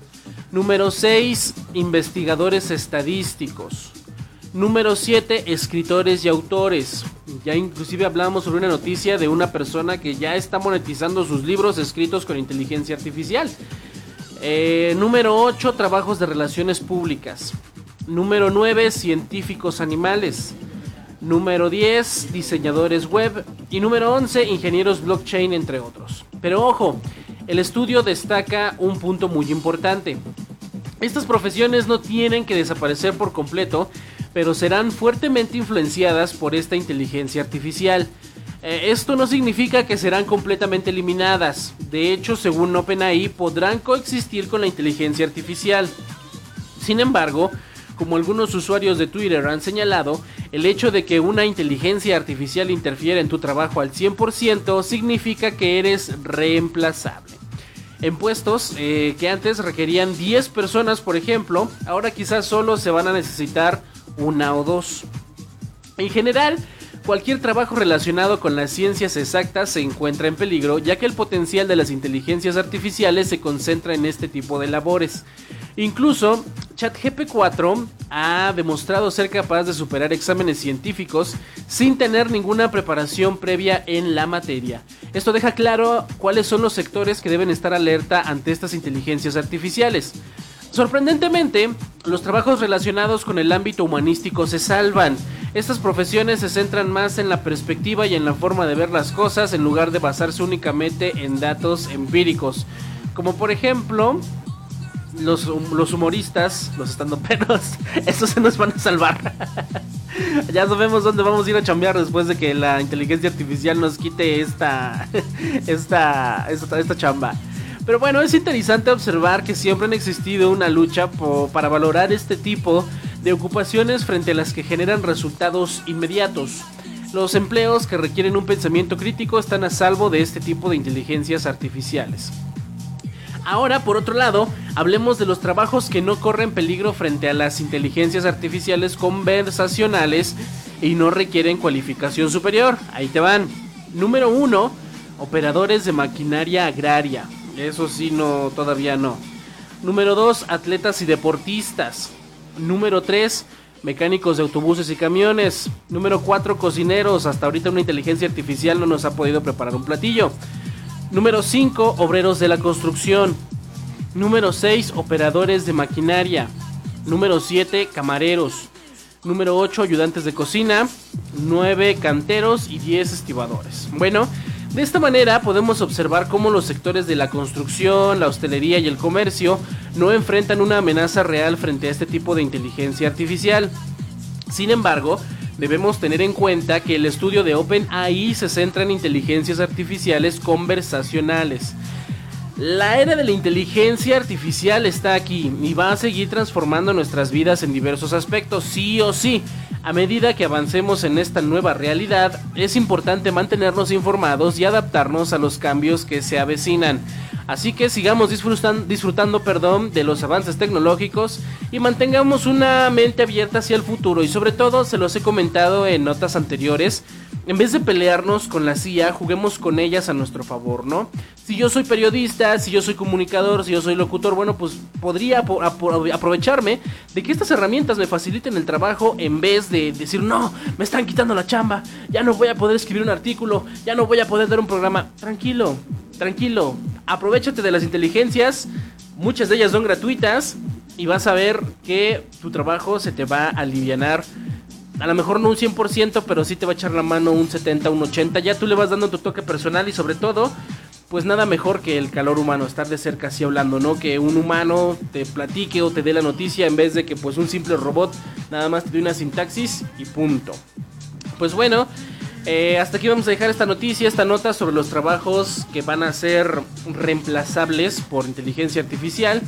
Número 6, investigadores estadísticos. Número 7, escritores y autores. Ya inclusive hablamos sobre una noticia de una persona que ya está monetizando sus libros escritos con inteligencia artificial. Eh, número 8, trabajos de relaciones públicas. Número 9, científicos animales. Número 10, diseñadores web. Y número 11, ingenieros blockchain, entre otros. Pero ojo, el estudio destaca un punto muy importante. Estas profesiones no tienen que desaparecer por completo, pero serán fuertemente influenciadas por esta inteligencia artificial. Eh, esto no significa que serán completamente eliminadas, de hecho, según OpenAI, podrán coexistir con la inteligencia artificial. Sin embargo, como algunos usuarios de Twitter han señalado, el hecho de que una inteligencia artificial interfiera en tu trabajo al 100% significa que eres reemplazable. En puestos eh, que antes requerían 10 personas, por ejemplo, ahora quizás solo se van a necesitar una o dos. En general, cualquier trabajo relacionado con las ciencias exactas se encuentra en peligro, ya que el potencial de las inteligencias artificiales se concentra en este tipo de labores. Incluso, ChatGP4 ha demostrado ser capaz de superar exámenes científicos sin tener ninguna preparación previa en la materia. Esto deja claro cuáles son los sectores que deben estar alerta ante estas inteligencias artificiales. Sorprendentemente, los trabajos relacionados con el ámbito humanístico se salvan. Estas profesiones se centran más en la perspectiva y en la forma de ver las cosas en lugar de basarse únicamente en datos empíricos. Como por ejemplo, los, humoristas, los estandoperos, estos se nos van a salvar. ya sabemos dónde vamos a ir a chambear después de que la inteligencia artificial nos quite esta, esta, esta chamba. Pero bueno, es interesante observar que siempre han existido una lucha para valorar este tipo de ocupaciones frente a las que generan resultados inmediatos. Los empleos que requieren un pensamiento crítico están a salvo de este tipo de inteligencias artificiales. Ahora, por otro lado, hablemos de los trabajos que no corren peligro frente a las inteligencias artificiales conversacionales y no requieren cualificación superior. Ahí te van. Número 1. Operadores de maquinaria agraria. Eso sí, no, todavía no. Número 2. Atletas y deportistas. Número 3. Mecánicos de autobuses y camiones. Número 4. Cocineros. Hasta ahorita una inteligencia artificial no nos ha podido preparar un platillo. Número 5, obreros de la construcción. Número 6, operadores de maquinaria. Número 7, camareros. Número 8, ayudantes de cocina. 9, canteros y 10 estibadores. Bueno, de esta manera podemos observar cómo los sectores de la construcción, la hostelería y el comercio no enfrentan una amenaza real frente a este tipo de inteligencia artificial. Sin embargo, debemos tener en cuenta que el estudio de OpenAI se centra en inteligencias artificiales conversacionales. La era de la inteligencia artificial está aquí y va a seguir transformando nuestras vidas en diversos aspectos, sí o sí. A medida que avancemos en esta nueva realidad, es importante mantenernos informados y adaptarnos a los cambios que se avecinan. Así que sigamos disfrutando, perdón, de los avances tecnológicos y mantengamos una mente abierta hacia el futuro. Y sobre todo, se los he comentado en notas anteriores, en vez de pelearnos con la CIA, juguemos con ellas a nuestro favor, ¿no? Si yo soy periodista, si yo soy comunicador, si yo soy locutor, bueno, pues podría aprovecharme de que estas herramientas me faciliten el trabajo en vez de decir, no, me están quitando la chamba, ya no voy a poder escribir un artículo, ya no voy a poder dar un programa. Tranquilo, tranquilo, aprovechate de las inteligencias, muchas de ellas son gratuitas y vas a ver que tu trabajo se te va a aliviar. A lo mejor no un 100%, pero sí te va a echar la mano un 70, un 80. Ya tú le vas dando tu toque personal y sobre todo, pues nada mejor que el calor humano, estar de cerca así hablando, ¿no? Que un humano te platique o te dé la noticia en vez de que pues un simple robot nada más te dé una sintaxis y punto. Pues bueno, eh, hasta aquí vamos a dejar esta noticia, esta nota sobre los trabajos que van a ser reemplazables por inteligencia artificial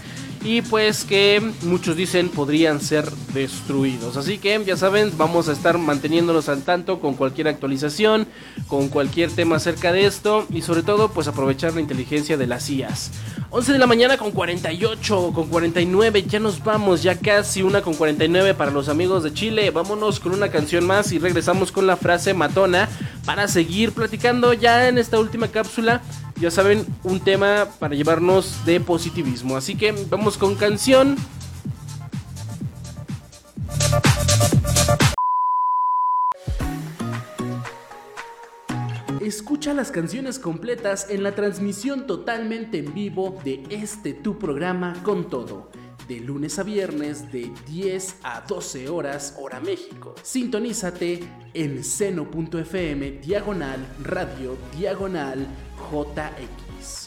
y pues que muchos dicen podrían ser destruidos. Así que ya saben, vamos a estar manteniéndonos al tanto con cualquier actualización, con cualquier tema acerca de esto y sobre todo pues aprovechar la inteligencia de las IAS. 11 de la mañana con 48, con 49, ya nos vamos, ya casi una con 49 para los amigos de Chile. Vámonos con una canción más y regresamos con la frase matona para seguir platicando ya en esta última cápsula ya saben, un tema para llevarnos de positivismo. Así que vamos con canción. Escucha las canciones completas en la transmisión totalmente en vivo de este tu programa con todo de lunes a viernes de 10 a 12 horas hora México. Sintonízate en seno.fm diagonal radio diagonal JX.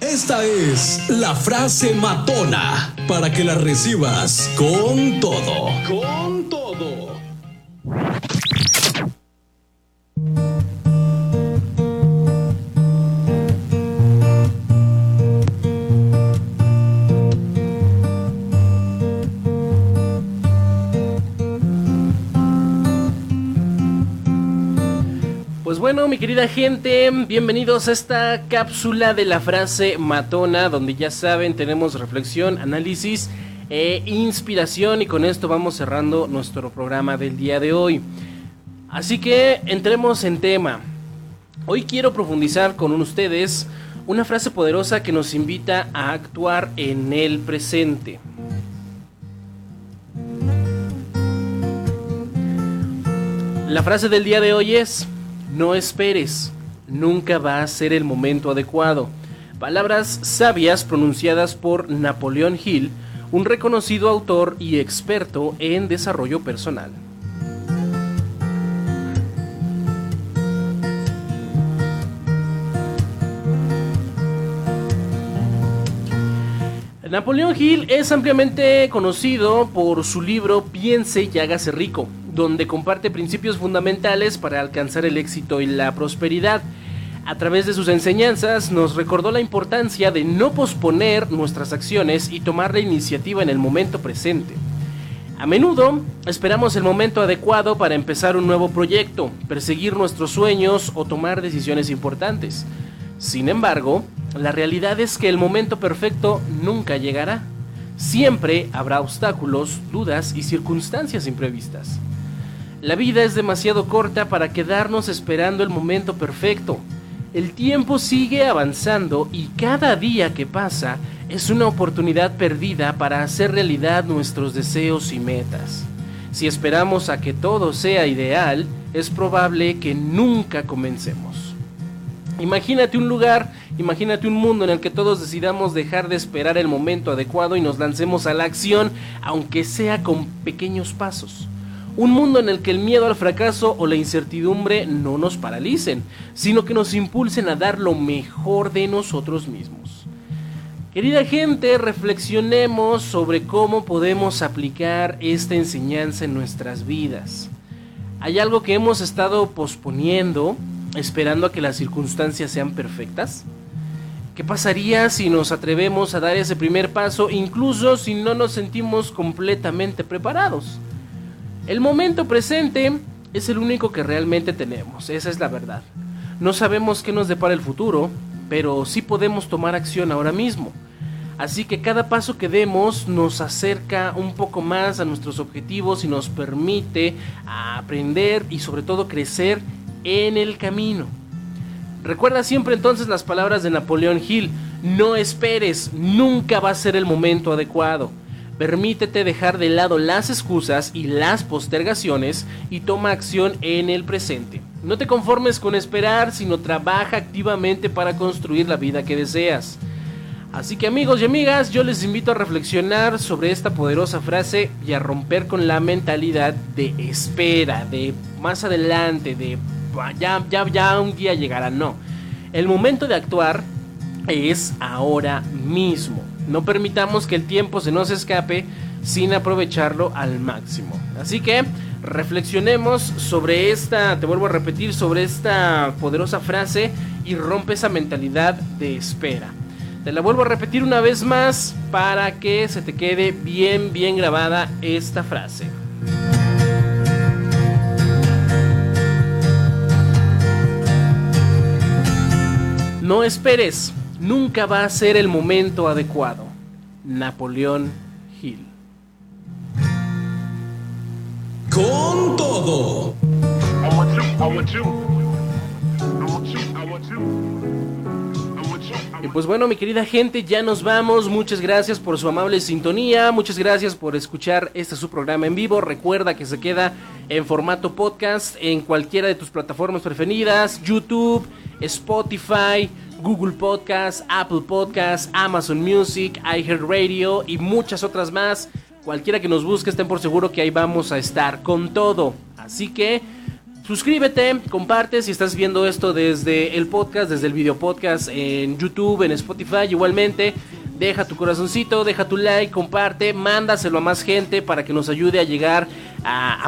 Esta es la frase matona para que la recibas con todo. Con todo. Bueno, mi querida gente, bienvenidos a esta cápsula de la frase matona, donde ya saben, tenemos reflexión, análisis e inspiración y con esto vamos cerrando nuestro programa del día de hoy. Así que entremos en tema. Hoy quiero profundizar con ustedes una frase poderosa que nos invita a actuar en el presente. La frase del día de hoy es, no esperes, nunca va a ser el momento adecuado. Palabras sabias pronunciadas por Napoleón Hill, un reconocido autor y experto en desarrollo personal. Napoleón Hill es ampliamente conocido por su libro Piense y hágase rico, donde comparte principios fundamentales para alcanzar el éxito y la prosperidad. A través de sus enseñanzas nos recordó la importancia de no posponer nuestras acciones y tomar la iniciativa en el momento presente. A menudo esperamos el momento adecuado para empezar un nuevo proyecto, perseguir nuestros sueños o tomar decisiones importantes. Sin embargo, la realidad es que el momento perfecto nunca llegará. Siempre habrá obstáculos, dudas y circunstancias imprevistas. La vida es demasiado corta para quedarnos esperando el momento perfecto. El tiempo sigue avanzando y cada día que pasa es una oportunidad perdida para hacer realidad nuestros deseos y metas. Si esperamos a que todo sea ideal, es probable que nunca comencemos. Imagínate un lugar, imagínate un mundo en el que todos decidamos dejar de esperar el momento adecuado y nos lancemos a la acción, aunque sea con pequeños pasos. Un mundo en el que el miedo al fracaso o la incertidumbre no nos paralicen, sino que nos impulsen a dar lo mejor de nosotros mismos. Querida gente, reflexionemos sobre cómo podemos aplicar esta enseñanza en nuestras vidas. ¿Hay algo que hemos estado posponiendo? Esperando a que las circunstancias sean perfectas? ¿Qué pasaría si nos atrevemos a dar ese primer paso incluso si no nos sentimos completamente preparados? El momento presente es el único que realmente tenemos, esa es la verdad. No sabemos qué nos depara el futuro, pero sí podemos tomar acción ahora mismo. Así que cada paso que demos nos acerca un poco más a nuestros objetivos y nos permite aprender y sobre todo crecer en el camino. Recuerda siempre entonces las palabras de Napoleón Hill, no esperes, nunca va a ser el momento adecuado. Permítete dejar de lado las excusas y las postergaciones y toma acción en el presente. No te conformes con esperar, sino trabaja activamente para construir la vida que deseas. Así que amigos y amigas, yo les invito a reflexionar sobre esta poderosa frase y a romper con la mentalidad de espera, de más adelante, de ya, ya, ya un día llegará. No. El momento de actuar es ahora mismo. No permitamos que el tiempo se nos escape sin aprovecharlo al máximo. Así que reflexionemos sobre esta, te vuelvo a repetir, sobre esta poderosa frase y rompe esa mentalidad de espera. Te la vuelvo a repetir una vez más para que se te quede bien, bien grabada esta frase. No esperes, nunca va a ser el momento adecuado. Napoleón Hill. Con todo. Y pues bueno, mi querida gente, ya nos vamos. Muchas gracias por su amable sintonía. Muchas gracias por escuchar este su programa en vivo. Recuerda que se queda en formato podcast en cualquiera de tus plataformas preferidas: YouTube, Spotify, Google Podcast, Apple Podcast, Amazon Music, iHeartRadio y muchas otras más. Cualquiera que nos busque, estén por seguro que ahí vamos a estar con todo. Así que suscríbete, comparte si estás viendo esto desde el podcast, desde el video podcast en YouTube, en Spotify igualmente. Deja tu corazoncito, deja tu like, comparte, mándaselo a más gente para que nos ayude a llegar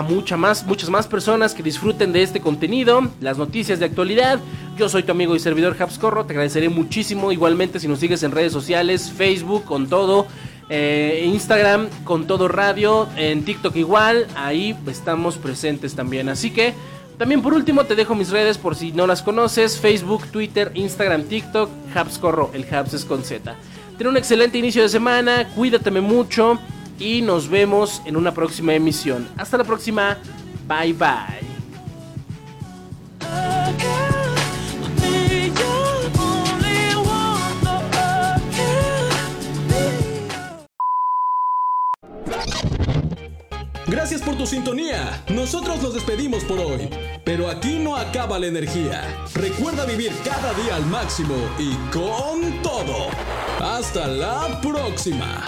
mucha más, muchas más personas que disfruten de este contenido, las noticias de actualidad. Yo soy tu amigo y servidor Corro, te agradeceré muchísimo igualmente si nos sigues en redes sociales, Facebook con todo, eh, Instagram con todo radio, en TikTok igual, ahí estamos presentes también. Así que también por último te dejo mis redes por si no las conoces, Facebook, Twitter, Instagram, TikTok, Corro, el Habs es con Z. Ten un excelente inicio de semana, cuídateme mucho y nos vemos en una próxima emisión. Hasta la próxima, bye bye. Gracias por tu sintonía. Nosotros nos despedimos por hoy. Pero aquí no acaba la energía. Recuerda vivir cada día al máximo y con todo. Hasta la próxima.